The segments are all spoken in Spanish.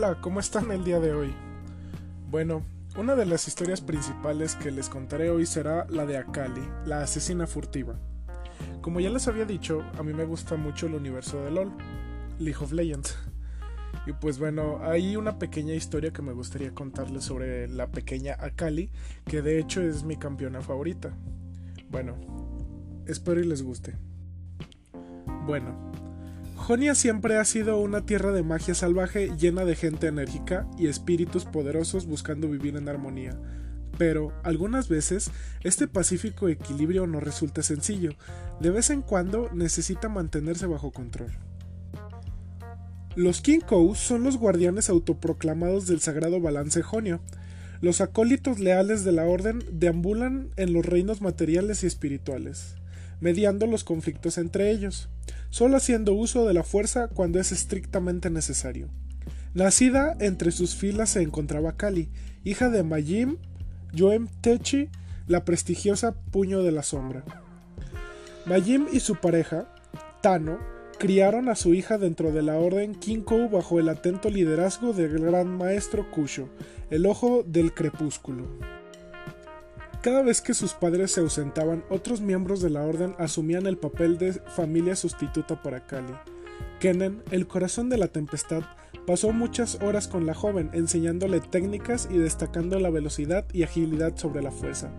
Hola, ¿cómo están el día de hoy? Bueno, una de las historias principales que les contaré hoy será la de Akali, la asesina furtiva. Como ya les había dicho, a mí me gusta mucho el universo de LOL, League of Legends. Y pues bueno, hay una pequeña historia que me gustaría contarles sobre la pequeña Akali, que de hecho es mi campeona favorita. Bueno, espero y les guste. Bueno, Jonia siempre ha sido una tierra de magia salvaje llena de gente enérgica y espíritus poderosos buscando vivir en armonía. Pero, algunas veces, este pacífico equilibrio no resulta sencillo. De vez en cuando necesita mantenerse bajo control. Los Kinkou son los guardianes autoproclamados del sagrado balance jonio. Los acólitos leales de la orden deambulan en los reinos materiales y espirituales, mediando los conflictos entre ellos solo haciendo uso de la fuerza cuando es estrictamente necesario. Nacida entre sus filas se encontraba Kali, hija de Majim Yoem Techi, la prestigiosa Puño de la Sombra. Majim y su pareja, Tano, criaron a su hija dentro de la orden Kinkou bajo el atento liderazgo del gran maestro Kusho, el ojo del crepúsculo. Cada vez que sus padres se ausentaban, otros miembros de la orden asumían el papel de familia sustituta para Kali. Kennen, el corazón de la tempestad, pasó muchas horas con la joven, enseñándole técnicas y destacando la velocidad y agilidad sobre la fuerza.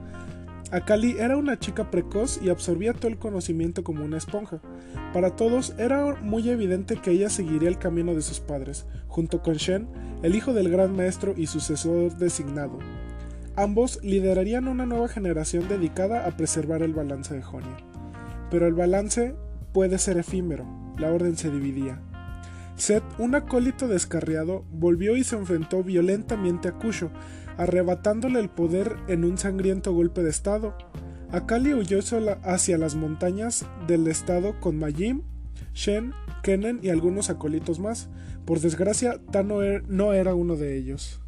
Akali era una chica precoz y absorbía todo el conocimiento como una esponja. Para todos era muy evidente que ella seguiría el camino de sus padres, junto con Shen, el hijo del gran maestro y sucesor designado. Ambos liderarían una nueva generación dedicada a preservar el balance de Jonia. Pero el balance puede ser efímero, la orden se dividía. Seth, un acólito descarriado, volvió y se enfrentó violentamente a Kusho, arrebatándole el poder en un sangriento golpe de estado. Akali huyó hacia las montañas del estado con Majim, Shen, Kennen y algunos acólitos más. Por desgracia, Tano er, no era uno de ellos.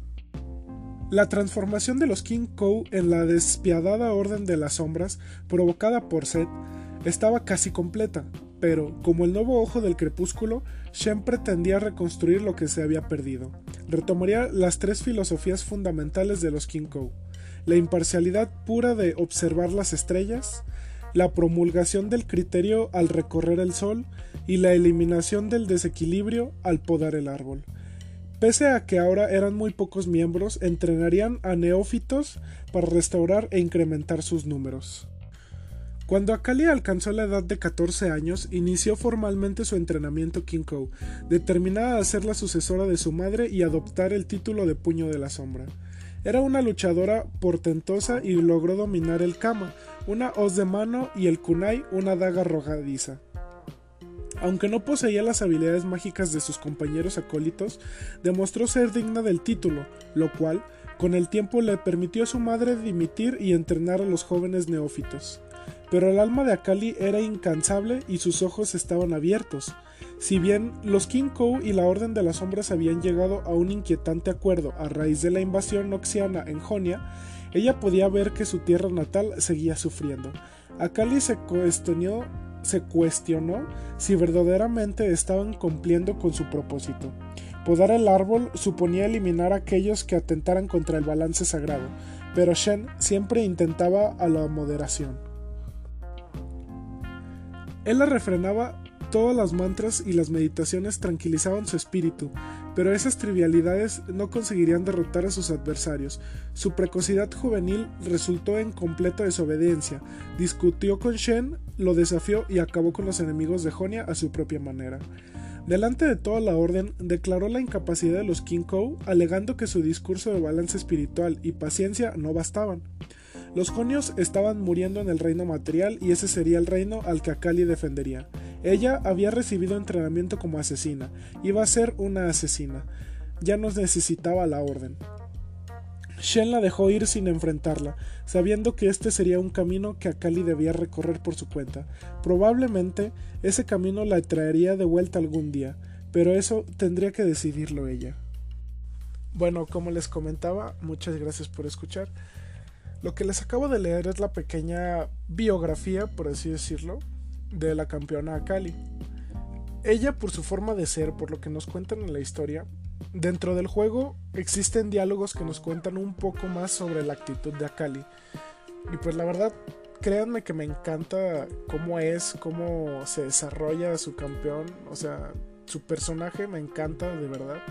La transformación de los King Kou en la despiadada Orden de las Sombras, provocada por Seth, estaba casi completa, pero, como el nuevo ojo del crepúsculo, Shen pretendía reconstruir lo que se había perdido. Retomaría las tres filosofías fundamentales de los King Kou: la imparcialidad pura de observar las estrellas, la promulgación del criterio al recorrer el sol y la eliminación del desequilibrio al podar el árbol. Pese a que ahora eran muy pocos miembros, entrenarían a neófitos para restaurar e incrementar sus números. Cuando Akali alcanzó la edad de 14 años, inició formalmente su entrenamiento Kinkou, determinada a ser la sucesora de su madre y adoptar el título de Puño de la Sombra. Era una luchadora portentosa y logró dominar el Kama, una hoz de mano, y el Kunai, una daga arrojadiza. Aunque no poseía las habilidades mágicas de sus compañeros acólitos, demostró ser digna del título, lo cual, con el tiempo, le permitió a su madre dimitir y entrenar a los jóvenes neófitos. Pero el alma de Akali era incansable y sus ojos estaban abiertos. Si bien los King Kou y la Orden de las Sombras habían llegado a un inquietante acuerdo a raíz de la invasión noxiana en Jonia, ella podía ver que su tierra natal seguía sufriendo. Akali se cuestionó se cuestionó si verdaderamente estaban cumpliendo con su propósito. Podar el árbol suponía eliminar a aquellos que atentaran contra el balance sagrado, pero Shen siempre intentaba a la moderación. Él la refrenaba Todas las mantras y las meditaciones tranquilizaban su espíritu, pero esas trivialidades no conseguirían derrotar a sus adversarios. Su precocidad juvenil resultó en completa desobediencia. Discutió con Shen, lo desafió y acabó con los enemigos de Jonia a su propia manera. Delante de toda la orden, declaró la incapacidad de los Kinkou, alegando que su discurso de balance espiritual y paciencia no bastaban. Los jonios estaban muriendo en el reino material y ese sería el reino al que Akali defendería. Ella había recibido entrenamiento como asesina, iba a ser una asesina, ya no necesitaba la orden. Shen la dejó ir sin enfrentarla, sabiendo que este sería un camino que Akali debía recorrer por su cuenta. Probablemente ese camino la traería de vuelta algún día, pero eso tendría que decidirlo ella. Bueno, como les comentaba, muchas gracias por escuchar. Lo que les acabo de leer es la pequeña biografía, por así decirlo, de la campeona Akali. Ella, por su forma de ser, por lo que nos cuentan en la historia, Dentro del juego existen diálogos que nos cuentan un poco más sobre la actitud de Akali. Y pues la verdad, créanme que me encanta cómo es, cómo se desarrolla su campeón. O sea, su personaje me encanta de verdad.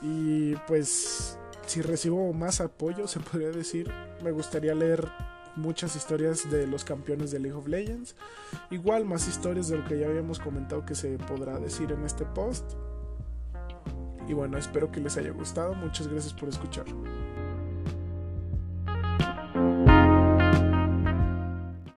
Y pues si recibo más apoyo, se podría decir, me gustaría leer muchas historias de los campeones de League of Legends. Igual más historias de lo que ya habíamos comentado que se podrá decir en este post. Y bueno, espero que les haya gustado. Muchas gracias por escuchar.